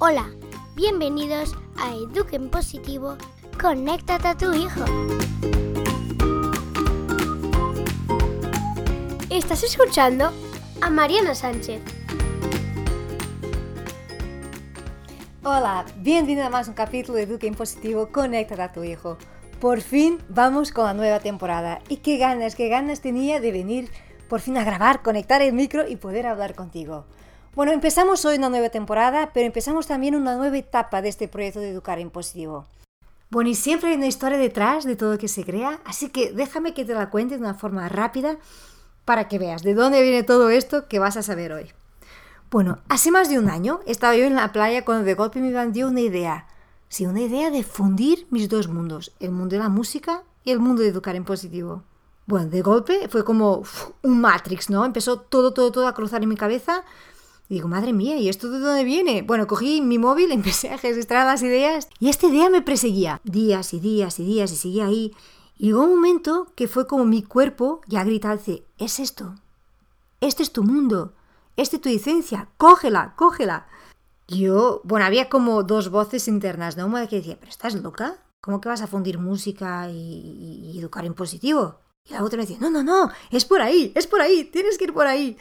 Hola, bienvenidos a Eduquen Positivo, conéctate a tu hijo. Estás escuchando a Mariana Sánchez. Hola, bienvenido a más un capítulo de Eduquen Positivo, conéctate a tu hijo. Por fin vamos con la nueva temporada y qué ganas, qué ganas tenía de venir por fin a grabar, conectar el micro y poder hablar contigo. Bueno, empezamos hoy una nueva temporada, pero empezamos también una nueva etapa de este proyecto de Educar en Positivo. Bueno, y siempre hay una historia detrás de todo lo que se crea, así que déjame que te la cuente de una forma rápida para que veas de dónde viene todo esto que vas a saber hoy. Bueno, hace más de un año estaba yo en la playa cuando de golpe me dio una idea. Sí, una idea de fundir mis dos mundos, el mundo de la música y el mundo de educar en positivo. Bueno, de golpe fue como un Matrix, ¿no? Empezó todo, todo, todo a cruzar en mi cabeza. Y digo, madre mía, ¿y esto de dónde viene? Bueno, cogí mi móvil, empecé a registrar las ideas y esta idea me perseguía días y días y días y seguía ahí. Y llegó un momento que fue como mi cuerpo ya gritaba, dice, es esto, este es tu mundo, esta es tu licencia, cógela, cógela. Yo, bueno, había como dos voces internas, ¿no? Una que decía, pero ¿estás loca? ¿Cómo que vas a fundir música y, y educar en positivo? Y la otra me decía, no, no, no, es por ahí, es por ahí, tienes que ir por ahí.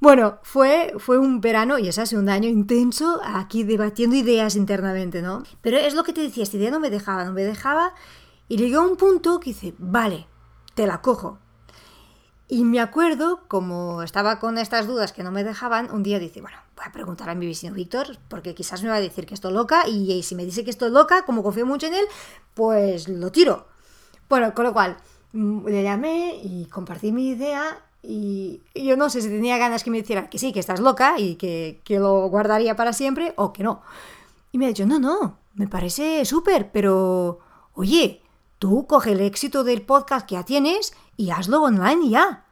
Bueno, fue, fue un verano, y es hace un año intenso, aquí debatiendo ideas internamente, ¿no? Pero es lo que te decía, esta idea no me dejaba, no me dejaba, y llegó a un punto que dice, vale, te la cojo. Y me acuerdo, como estaba con estas dudas que no me dejaban, un día dice, bueno, voy a preguntar a mi vecino Víctor, porque quizás me va a decir que estoy loca, y, y si me dice que estoy loca, como confío mucho en él, pues lo tiro. Bueno, con lo cual, Mm, le llamé y compartí mi idea y yo no sé si tenía ganas que me dijera que sí, que estás loca y que, que lo guardaría para siempre o que no. Y me ha dicho, no, no, me parece súper, pero oye, tú coge el éxito del podcast que ya tienes y hazlo online ya.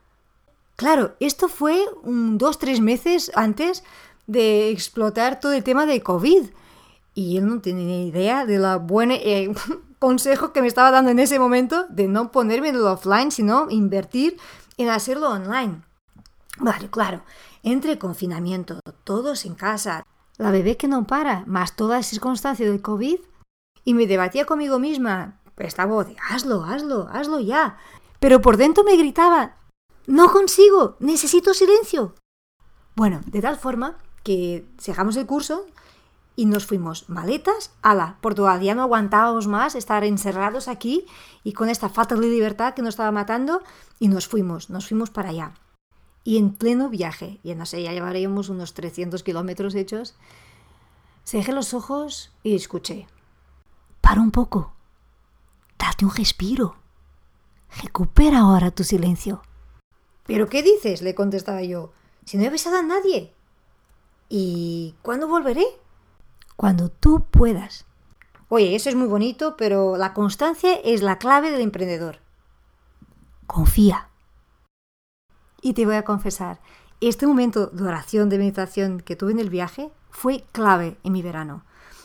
Claro, esto fue un dos, tres meses antes de explotar todo el tema de COVID. Y él no tenía ni idea de la buena... Eh, consejo que me estaba dando en ese momento de no ponerme en lo offline, sino invertir en hacerlo online. Vale, claro, entre confinamiento, todos en casa, la bebé que no para, más toda la circunstancia del COVID, y me debatía conmigo misma, esta voz hazlo, hazlo, hazlo ya. Pero por dentro me gritaba, no consigo, necesito silencio. Bueno, de tal forma que dejamos el curso y nos fuimos maletas a la Portugal. Ya no aguantábamos más estar encerrados aquí y con esta falta de libertad que nos estaba matando y nos fuimos, nos fuimos para allá. Y en pleno viaje, y no sé, ya llevaríamos unos 300 kilómetros hechos, cerré los ojos y escuché. Para un poco, date un respiro, recupera ahora tu silencio. ¿Pero qué dices? le contestaba yo. Si no he besado a nadie. ¿Y cuándo volveré? Cuando tú puedas. Oye, eso es muy bonito, pero la constancia es la clave del emprendedor. Confía. Y te voy a confesar, este momento de oración, de meditación que tuve en el viaje fue clave en mi verano.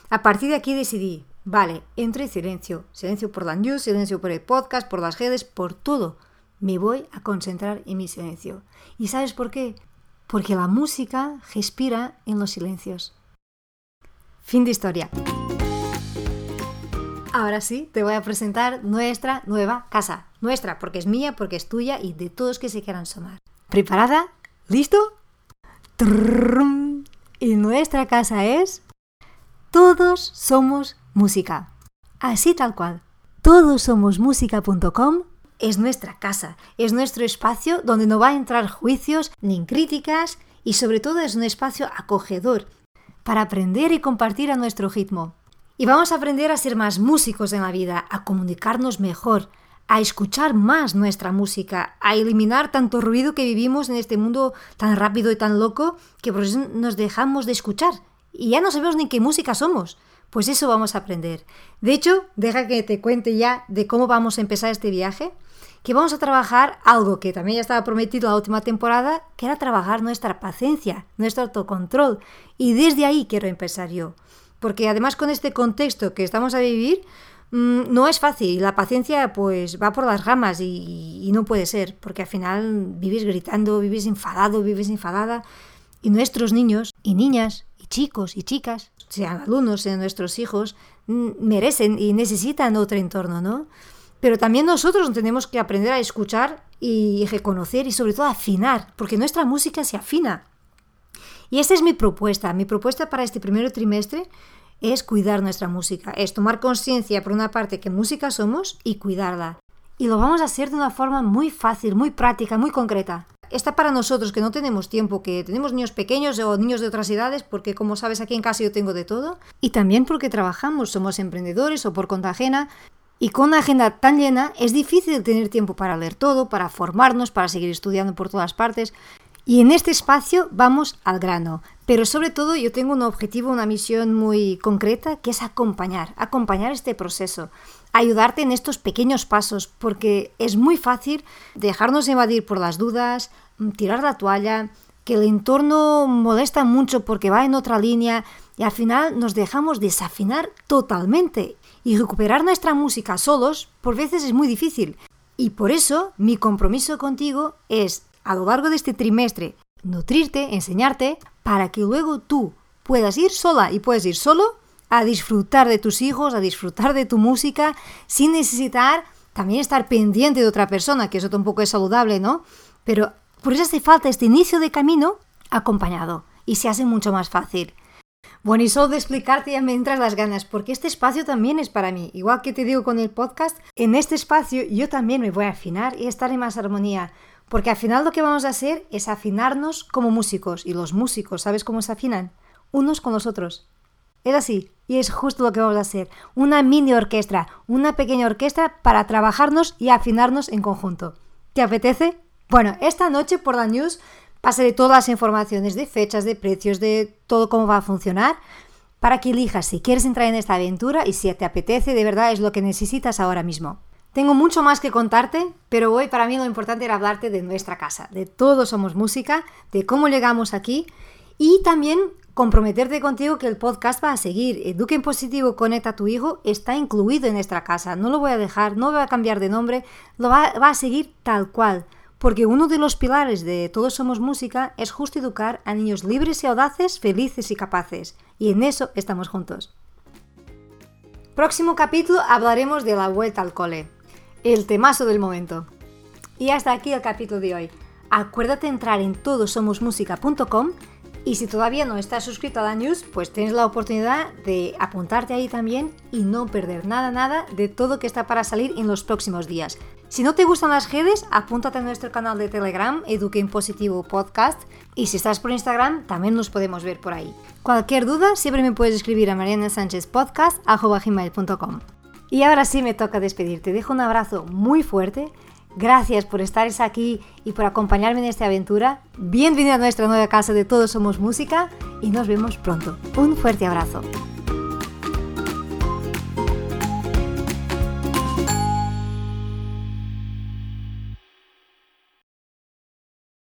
A partir de aquí decidí, vale, entro en silencio, silencio por la news, silencio por el podcast, por las redes, por todo. Me voy a concentrar en mi silencio. ¿Y sabes por qué? Porque la música respira en los silencios. Fin de historia. Ahora sí, te voy a presentar nuestra nueva casa. Nuestra, porque es mía, porque es tuya y de todos que se quieran sumar. ¿Preparada? ¿Listo? Y nuestra casa es... Todos somos música. Así tal cual. Todosomosmusica.com es nuestra casa, es nuestro espacio donde no va a entrar juicios ni críticas y sobre todo es un espacio acogedor para aprender y compartir a nuestro ritmo. Y vamos a aprender a ser más músicos en la vida, a comunicarnos mejor, a escuchar más nuestra música, a eliminar tanto ruido que vivimos en este mundo tan rápido y tan loco que por eso nos dejamos de escuchar y ya no sabemos ni qué música somos. Pues eso vamos a aprender. De hecho, deja que te cuente ya de cómo vamos a empezar este viaje que vamos a trabajar algo que también ya estaba prometido la última temporada, que era trabajar nuestra paciencia, nuestro autocontrol. Y desde ahí quiero empezar yo. Porque además con este contexto que estamos a vivir, mm, no es fácil. La paciencia pues va por las ramas y, y no puede ser, porque al final vives gritando, vives enfadado, vives enfadada. Y nuestros niños y niñas y chicos y chicas, sean alumnos, sean nuestros hijos, merecen y necesitan otro entorno, ¿no? Pero también nosotros tenemos que aprender a escuchar y reconocer y sobre todo afinar, porque nuestra música se afina. Y esta es mi propuesta. Mi propuesta para este primer trimestre es cuidar nuestra música, es tomar conciencia por una parte que música somos y cuidarla. Y lo vamos a hacer de una forma muy fácil, muy práctica, muy concreta. Está para nosotros que no tenemos tiempo, que tenemos niños pequeños o niños de otras edades, porque como sabes aquí en casa yo tengo de todo, y también porque trabajamos, somos emprendedores o por cuenta ajena, y con una agenda tan llena es difícil tener tiempo para leer todo, para formarnos, para seguir estudiando por todas partes. Y en este espacio vamos al grano. Pero sobre todo yo tengo un objetivo, una misión muy concreta, que es acompañar, acompañar este proceso, ayudarte en estos pequeños pasos, porque es muy fácil dejarnos evadir por las dudas, tirar la toalla, que el entorno molesta mucho porque va en otra línea y al final nos dejamos desafinar totalmente y recuperar nuestra música solos por veces es muy difícil. Y por eso mi compromiso contigo es, a lo largo de este trimestre, nutrirte, enseñarte, para que luego tú puedas ir sola y puedes ir solo a disfrutar de tus hijos, a disfrutar de tu música, sin necesitar también estar pendiente de otra persona, que eso tampoco es saludable, ¿no? Pero por eso hace falta este inicio de camino acompañado y se hace mucho más fácil. Bueno, y solo de explicarte ya me entras las ganas, porque este espacio también es para mí. Igual que te digo con el podcast, en este espacio yo también me voy a afinar y estar en más armonía. Porque al final lo que vamos a hacer es afinarnos como músicos. Y los músicos, ¿sabes cómo se afinan? Unos con los otros. Es así, y es justo lo que vamos a hacer. Una mini orquesta, una pequeña orquesta para trabajarnos y afinarnos en conjunto. ¿Te apetece? Bueno, esta noche por la news Pasaré todas las informaciones de fechas, de precios, de todo cómo va a funcionar, para que elijas si quieres entrar en esta aventura y si te apetece, de verdad es lo que necesitas ahora mismo. Tengo mucho más que contarte, pero hoy para mí lo importante era hablarte de nuestra casa, de todos somos música, de cómo llegamos aquí y también comprometerte contigo que el podcast va a seguir. Eduque en positivo, conecta a tu hijo, está incluido en nuestra casa. No lo voy a dejar, no voy a cambiar de nombre, lo va, va a seguir tal cual porque uno de los pilares de Todos Somos Música es justo educar a niños libres y audaces, felices y capaces, y en eso estamos juntos. Próximo capítulo hablaremos de la vuelta al cole, el temazo del momento. Y hasta aquí el capítulo de hoy. Acuérdate entrar en todosomosmusica.com y si todavía no estás suscrito a la news, pues tienes la oportunidad de apuntarte ahí también y no perder nada, nada de todo que está para salir en los próximos días. Si no te gustan las redes, apúntate a nuestro canal de Telegram, Eduque en Positivo Podcast, y si estás por Instagram, también nos podemos ver por ahí. Cualquier duda, siempre me puedes escribir a Mariana Sánchez Podcast, Y ahora sí me toca despedirte. Dejo un abrazo muy fuerte Gracias por estar aquí y por acompañarme en esta aventura. Bienvenido a nuestra nueva casa de Todos Somos Música y nos vemos pronto. Un fuerte abrazo.